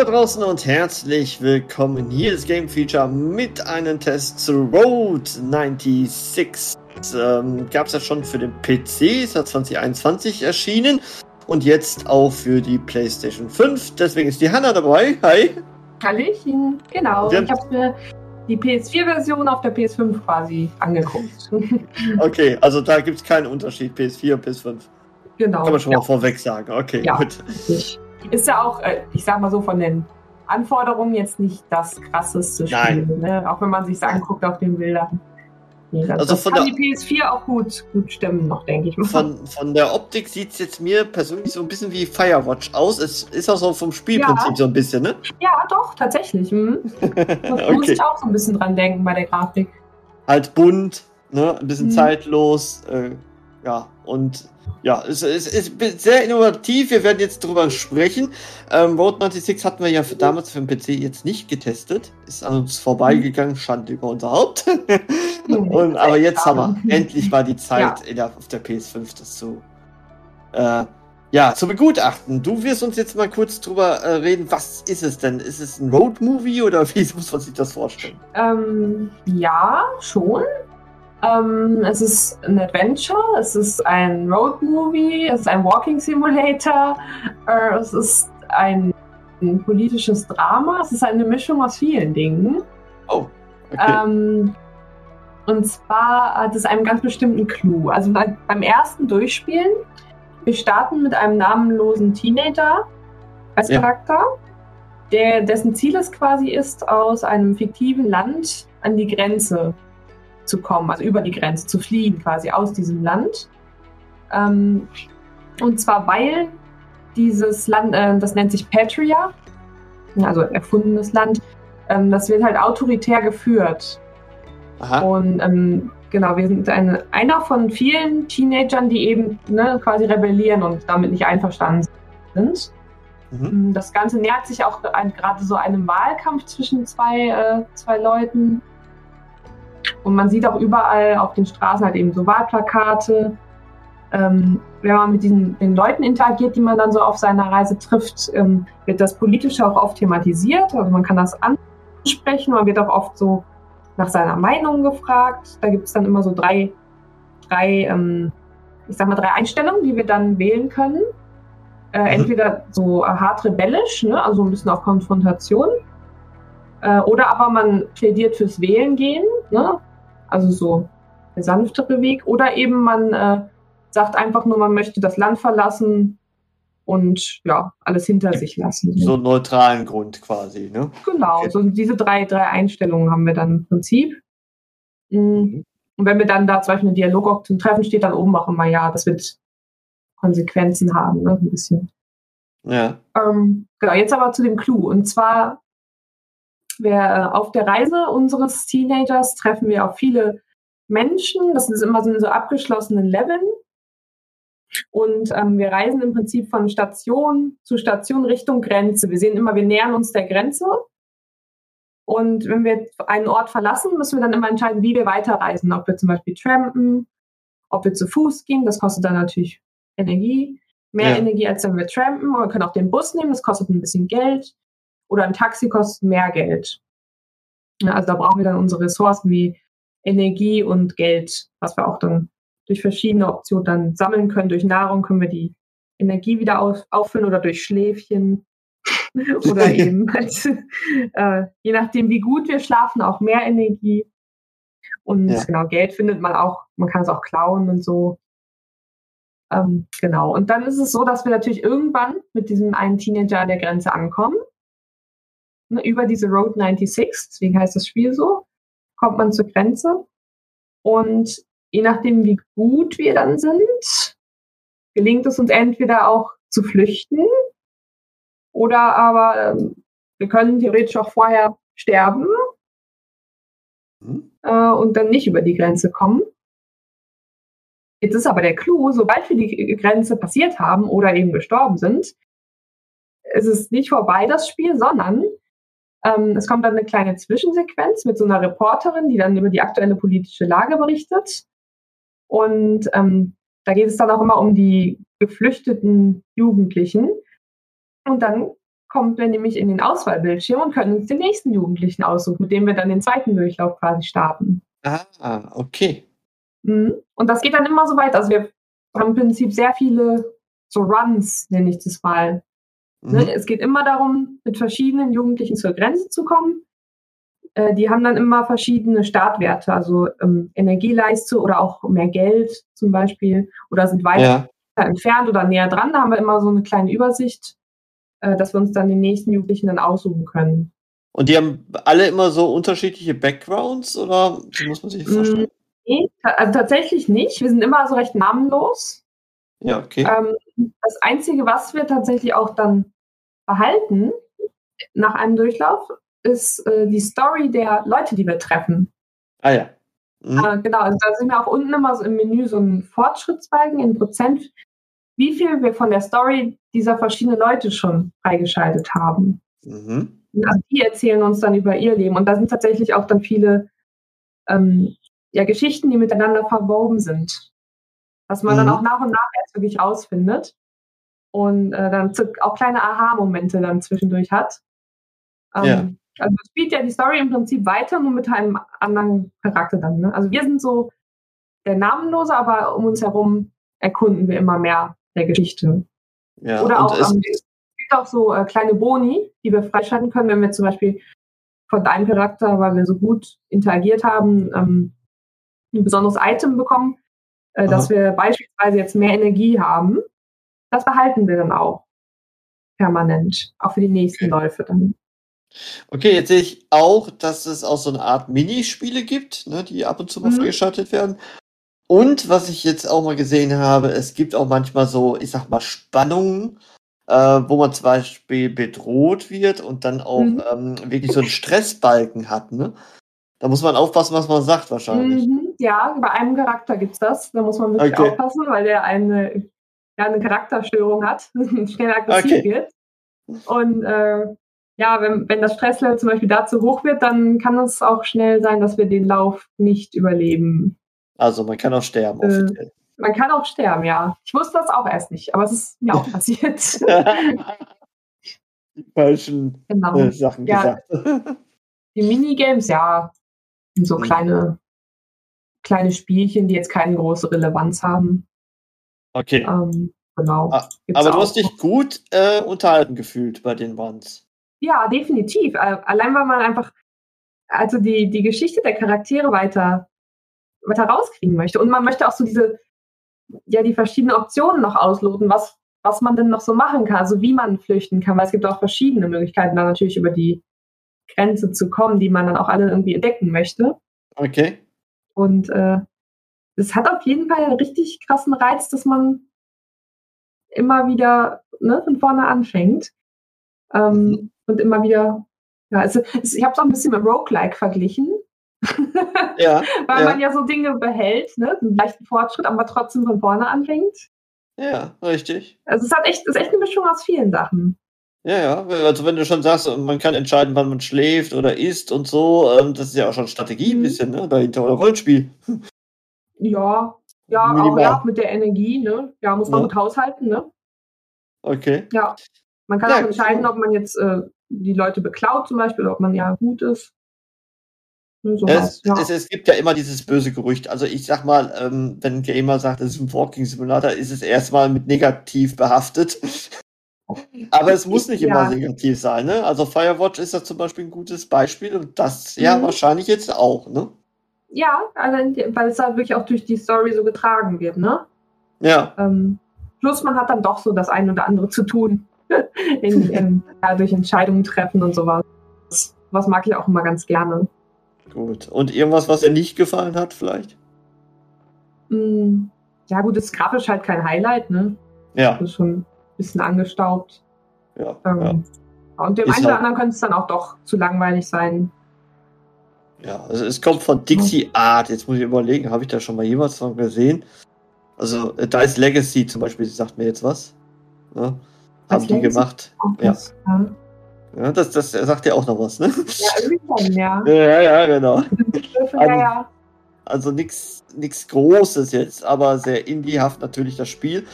Da draußen und herzlich willkommen. Hier ist Game Feature mit einem Test zu Road 96. Ähm, Gab es ja schon für den PC, ist ja 2021 erschienen und jetzt auch für die PlayStation 5. Deswegen ist die Hanna dabei. Hi. Hallöchen, genau. Ich habe mir die PS4-Version auf der PS5 quasi angeguckt. Okay, also da gibt es keinen Unterschied, PS4 und PS5. genau. Kann man schon ja, mal vorweg sagen. Okay, Ja. gut. richtig. Ist ja auch, äh, ich sag mal so, von den Anforderungen jetzt nicht das krasseste. Spiel. Ne? Auch wenn man sich anguckt auf den Bildern. Nee, das, Also das von kann der- die PS4 auch gut, gut stimmen noch, denke ich mal. Von, von der Optik sieht es jetzt mir persönlich so ein bisschen wie Firewatch aus. Es ist auch so vom Spielprinzip Ja. so ein bisschen, ne? ja, doch, tatsächlich. Hm. Da muss okay. ich auch so ein bisschen dran denken bei der Grafik. Halt bunt, ne? Ein bisschen Mhm. zeitlos. Äh, ja, und ja, es, es ist sehr innovativ. Wir werden jetzt drüber sprechen. Ähm, Road 96 hatten wir ja für damals für den PC jetzt nicht getestet. Ist an uns vorbeigegangen, Schande über unser Haupt. Und, aber jetzt haben wir endlich mal die Zeit in der, auf der PS5 das zu, äh, ja, zu begutachten. Du wirst uns jetzt mal kurz drüber äh, reden, was ist es denn? Ist es ein Road-Movie oder wie muss man sich das vorstellen? Ähm, ja, schon. Ähm, es ist ein Adventure, es ist ein Road-Movie, es ist ein Walking Simulator, äh, es ist ein, ein politisches Drama, es ist eine Mischung aus vielen Dingen. Oh, okay. Ähm, und zwar hat es einen ganz bestimmten Clou. Also bei, beim ersten Durchspielen, wir starten mit einem namenlosen Teenager als Ja. Charakter, der, dessen Ziel es quasi ist, aus einem fiktiven Land an die Grenze zu kommen, also über die Grenze zu fliehen, quasi aus diesem Land. Ähm, und zwar weil dieses Land, äh, das nennt sich Patria, also erfundenes Land, ähm, das wird halt autoritär geführt. Aha. Und ähm, genau, wir sind eine, einer von vielen Teenagern, die eben ne, quasi rebellieren und damit nicht einverstanden sind. Mhm. Ähm, Das Ganze nähert sich auch gerade so einem Wahlkampf zwischen zwei, äh, zwei Leuten. Und man sieht auch überall auf den Straßen halt eben so Wahlplakate. Ähm, wenn man mit diesen, den Leuten interagiert, die man dann so auf seiner Reise trifft, ähm, wird das Politische auch oft thematisiert. Also man kann das ansprechen, man wird auch oft so nach seiner Meinung gefragt. Da gibt es dann immer so drei, drei ähm, ich sag mal, drei Einstellungen, die wir dann wählen können. Äh, Mhm. Entweder so hart rebellisch, ne, also ein bisschen auf Konfrontation. Äh, oder aber man plädiert fürs Wählen gehen, ne? Also so der sanftere Weg. Oder eben man äh, sagt einfach nur, man möchte das Land verlassen und ja, alles hinter sich lassen. So einen neutralen Grund quasi, ne? Genau, Okay. so diese drei, drei Einstellungen haben wir dann im Prinzip. Mm. Und wenn wir dann da zum Beispiel eine Dialogoption treffen, steht dann oben auch immer, ja, das wird Konsequenzen haben, ne, ein bisschen. Ja. Ähm, genau, jetzt aber zu dem Clou. Und zwar, wir, äh, auf der Reise unseres Teenagers treffen wir auf viele Menschen. Das ist immer so in so abgeschlossenen Leveln. Und ähm, wir reisen im Prinzip von Station zu Station Richtung Grenze. Wir sehen immer, wir nähern uns der Grenze. Und wenn wir einen Ort verlassen, müssen wir dann immer entscheiden, wie wir weiterreisen. Ob wir zum Beispiel trampen, ob wir zu Fuß gehen. Das kostet dann natürlich Energie mehr Ja. Energie, als wenn wir trampen. Oder wir können auch den Bus nehmen, das kostet ein bisschen Geld. Oder ein Taxi kostet mehr Geld. Ja, also da brauchen wir dann unsere Ressourcen wie Energie und Geld, was wir auch dann durch verschiedene Optionen dann sammeln können. Durch Nahrung können wir die Energie wieder auf, auffüllen oder durch Schläfchen. oder eben, halt, äh, je nachdem, wie gut wir schlafen, auch mehr Energie. Und Ja. genau, Geld findet man auch, man kann es auch klauen und so. Ähm, genau. Und dann ist es so, dass wir natürlich irgendwann mit diesem einen Teenager an der Grenze ankommen. Ne, über diese Road 96, deswegen heißt das Spiel so, kommt man zur Grenze. Und je nachdem, wie gut wir dann sind, gelingt es uns entweder auch zu flüchten. Oder aber ähm, wir können theoretisch auch vorher sterben Mhm. äh, und dann nicht über die Grenze kommen. Jetzt ist aber der Clou, sobald wir die Grenze passiert haben oder eben gestorben sind, ist es nicht vorbei, das Spiel, sondern ähm, es kommt dann eine kleine Zwischensequenz mit so einer Reporterin, die dann über die aktuelle politische Lage berichtet. Und ähm, da geht es dann auch immer um die geflüchteten Jugendlichen. Und dann kommen wir nämlich in den Auswahlbildschirm und können uns den nächsten Jugendlichen aussuchen, mit dem wir dann den zweiten Durchlauf quasi starten. Ah, okay. Mhm. Und das geht dann immer so weiter. Also wir haben im Prinzip sehr viele so Runs, nenne ich das mal. Ne? Mhm. Es geht immer darum, mit verschiedenen Jugendlichen zur Grenze zu kommen. Äh, die haben dann immer verschiedene Startwerte, also ähm, Energieleiste oder auch mehr Geld zum Beispiel oder sind weiter Ja. entfernt oder näher dran. Da haben wir immer so eine kleine Übersicht, äh, dass wir uns dann den nächsten Jugendlichen dann aussuchen können. Und die haben alle immer so unterschiedliche Backgrounds oder wie muss man sich das vorstellen? Nee, ta- also tatsächlich nicht. Wir sind immer so recht namenlos. Ja, okay. Ähm, das Einzige, was wir tatsächlich auch dann behalten nach einem Durchlauf, ist äh, die Story der Leute, die wir treffen. Ah ja. Mhm. Äh, genau, also da sind wir auch unten immer so im Menü so ein Fortschrittsbalken in Prozent, wie viel wir von der Story dieser verschiedenen Leute schon freigeschaltet haben. Mhm. Also die erzählen uns dann über ihr Leben. Und da sind tatsächlich auch dann viele ähm, ja, Geschichten, die miteinander verwoben sind. Was man dann Mhm. auch nach und nach erst wirklich rausfindet. Und äh, dann auch kleine Aha-Momente dann zwischendurch hat. Ähm, Ja. Also es spielt ja die Story im Prinzip weiter, nur mit einem anderen Charakter dann. Ne? Also wir sind so der Namenlose, aber um uns herum erkunden wir immer mehr der Geschichte. Ja, Oder auch, es, ähm, es gibt auch so äh, kleine Boni, die wir freischalten können, wenn wir zum Beispiel von deinem Charakter, weil wir so gut interagiert haben, ähm, ein besonderes Item bekommen, äh, dass wir beispielsweise jetzt mehr Energie haben. Das behalten wir dann auch permanent, auch für die nächsten Okay. Läufe dann. okay, jetzt sehe ich auch, dass es auch so eine Art Minispiele gibt, ne, die ab und zu mal Mhm. freigeschaltet werden. Und was ich jetzt auch mal gesehen habe, es gibt auch manchmal so, ich sag mal, Spannungen, äh, wo man zum Beispiel bedroht wird und dann auch Mhm. ähm, wirklich so einen Stressbalken hat, ne? Da muss man aufpassen, was man sagt wahrscheinlich. Mhm, ja, bei einem Charakter gibt's das. Da muss man wirklich Okay. aufpassen, weil der eine, ja, eine Charakterstörung hat, schnell aggressiv Okay. wird. Und äh, ja, wenn, wenn das Stresslevel zum Beispiel dazu hoch wird, dann kann es auch schnell sein, dass wir den Lauf nicht überleben. Also man kann auch sterben, Äh, offiziell. Man kann auch sterben, ja. Ich wusste das auch erst nicht, aber es ist mir auch passiert. Die falschen genau. äh, Sachen Ja. gesagt. Die Minigames, ja, so Mhm. kleine, kleine Spielchen, die jetzt keine große Relevanz haben. okay. Ähm, genau. Ah, Aber du auch. hast dich gut äh, unterhalten gefühlt bei den Ones. Ja, definitiv. Äh, Allein weil man einfach also die, die Geschichte der Charaktere weiter, weiter rauskriegen möchte. Und man möchte auch so diese, ja, die verschiedenen Optionen noch ausloten, was, was man denn noch so machen kann, also wie man flüchten kann, weil es gibt auch verschiedene Möglichkeiten, dann natürlich über die Grenze zu kommen, die man dann auch alle irgendwie entdecken möchte. Okay. Und äh, es hat auf jeden Fall einen richtig krassen Reiz, dass man immer wieder ne, von vorne anfängt. Ähm, und immer wieder, ja, es, ich habe es auch ein bisschen mit Roguelike verglichen, Ja, weil ja. man ja so Dinge behält, ne, einen leichten Fortschritt, aber trotzdem von vorne anfängt. ja, richtig. Also es hat echt, es ist echt eine Mischung aus vielen Sachen. Ja, ja. Also wenn du schon sagst, man kann entscheiden, wann man schläft oder isst und so, ähm, das ist ja auch schon Strategie ein Mhm. bisschen, ne? Dahinter oder Rollenspiel. Ja, ja, auch Minimal. ja, mit der Energie, ne? Ja, muss man Ja. gut haushalten, ne? Okay. Ja. Man kann Ja, auch entscheiden, ob man jetzt äh, die Leute beklaut zum Beispiel, oder ob man ja gut ist. Ne, Es, sowas, ja. es, es gibt ja immer dieses böse Gerücht. Also ich sag mal, ähm, wenn ein Gamer sagt, es ist ein Walking Simulator, ist es erstmal mit negativ behaftet. Aber es muss nicht immer Ja. negativ sein, ne? Also Firewatch ist da zum Beispiel ein gutes Beispiel und das ja Mhm. wahrscheinlich jetzt auch, ne? Ja, also, weil es halt wirklich auch durch die Story so getragen wird, ne? Ja. Ähm, plus man hat dann doch so das ein oder andere zu tun. in, in, ja, durch Entscheidungen treffen und sowas. Was mag ich auch immer ganz gerne. Gut. Und irgendwas, was dir nicht gefallen hat, vielleicht? Mm, ja, gut, ist grafisch halt kein Highlight, ne? Ja. Das ist schon bisschen angestaubt. Ja, Ähm, ja. Und dem Ist einen oder halt- anderen könnte es dann auch doch zu langweilig sein. Ja, also es kommt von Dixie Art. Jetzt muss ich überlegen, habe ich da schon mal jemals von gesehen? Also, äh, da ist Legacy zum Beispiel, sie sagt mir jetzt was. Ja, haben die gemacht. Ja. das, ja. Ja, das, das sagt ja auch noch was, ne? ja, irgendwie ja. Ja, ja, genau. ja, ja. Also nichts nix Großes jetzt, aber sehr indiehaft natürlich das Spiel.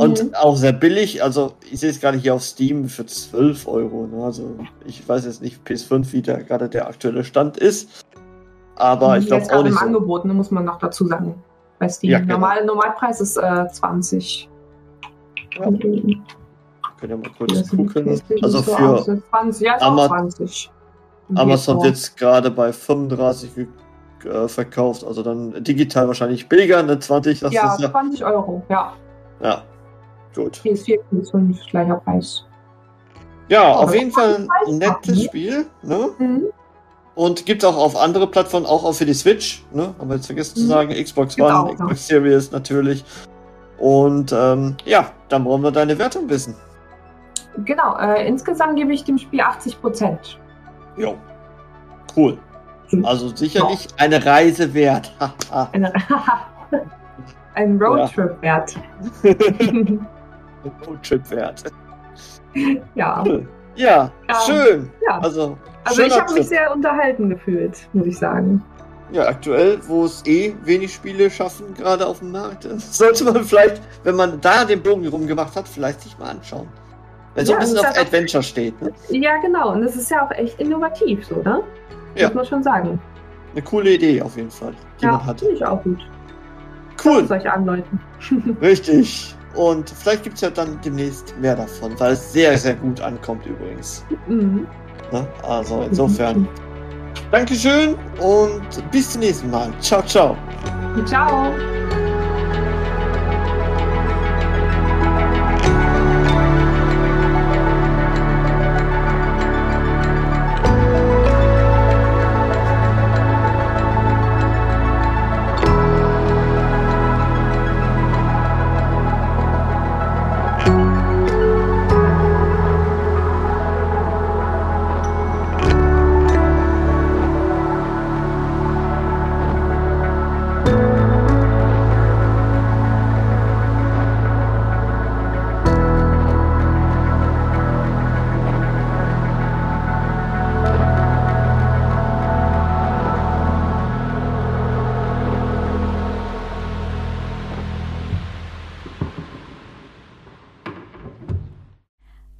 Und Mhm. auch sehr billig. Also ich sehe es gerade hier auf Steam für 12 Euro. Ne? Also ich weiß jetzt nicht PS5, wie da gerade der aktuelle Stand ist. Aber ich glaube Jetzt auch nicht im so. Angebot, ne, muss man noch dazu sagen. Bei Steam. Ja, genau. Normal, Normalpreis ist äh, 20. Ja. Können ja mal kurz gucken. Also so für ne? 20, ja, ist Ama- auch 20. Im Amazon wird es gerade bei 35 ge- äh, verkauft. Also dann digital wahrscheinlich billiger, ne? 20, das Ja, ist ja. 20 Euro, ja. Ja, gut. PS4, PS5, gleicher Preis. Ja, auf jeden Fall ein nettes ne? Spiel. Ne? Mhm. Und gibt auch auf andere Plattformen, auch, auch für die Switch, ne? Haben wir jetzt vergessen zu Mhm. sagen, Xbox One, auch, Xbox ja. Series natürlich. Und ähm, ja, dann wollen wir deine Wertung wissen. Genau, äh, insgesamt gebe ich dem Spiel 80 Prozent. Jo. Cool. Mhm. Also sicherlich eine Reise wert. Ein Roadtrip wert. Roadtrip wert. ja. Ja, Ja. schön. Ja. Also, Also ich habe mich sehr unterhalten gefühlt, muss ich sagen. Ja, aktuell, wo es eh wenig Spiele schaffen, gerade auf dem Markt, sollte man vielleicht, wenn man da den Bogen rum gemacht hat, vielleicht sich mal anschauen. Wenn so Ja, ein bisschen das auf Adventure steht. Ne? Ja, genau. Und das ist ja auch echt innovativ, so, ne? Ja. Muss man schon sagen. Eine coole Idee auf jeden Fall, die ja, man hatte. finde ich auch gut. Cool, Solche Anleuten. richtig. Und vielleicht gibt es ja dann demnächst mehr davon, weil es sehr, sehr gut ankommt übrigens. Mhm. Ne? Also insofern, Dankeschön und bis zum nächsten Mal. Ciao, ciao. Ciao.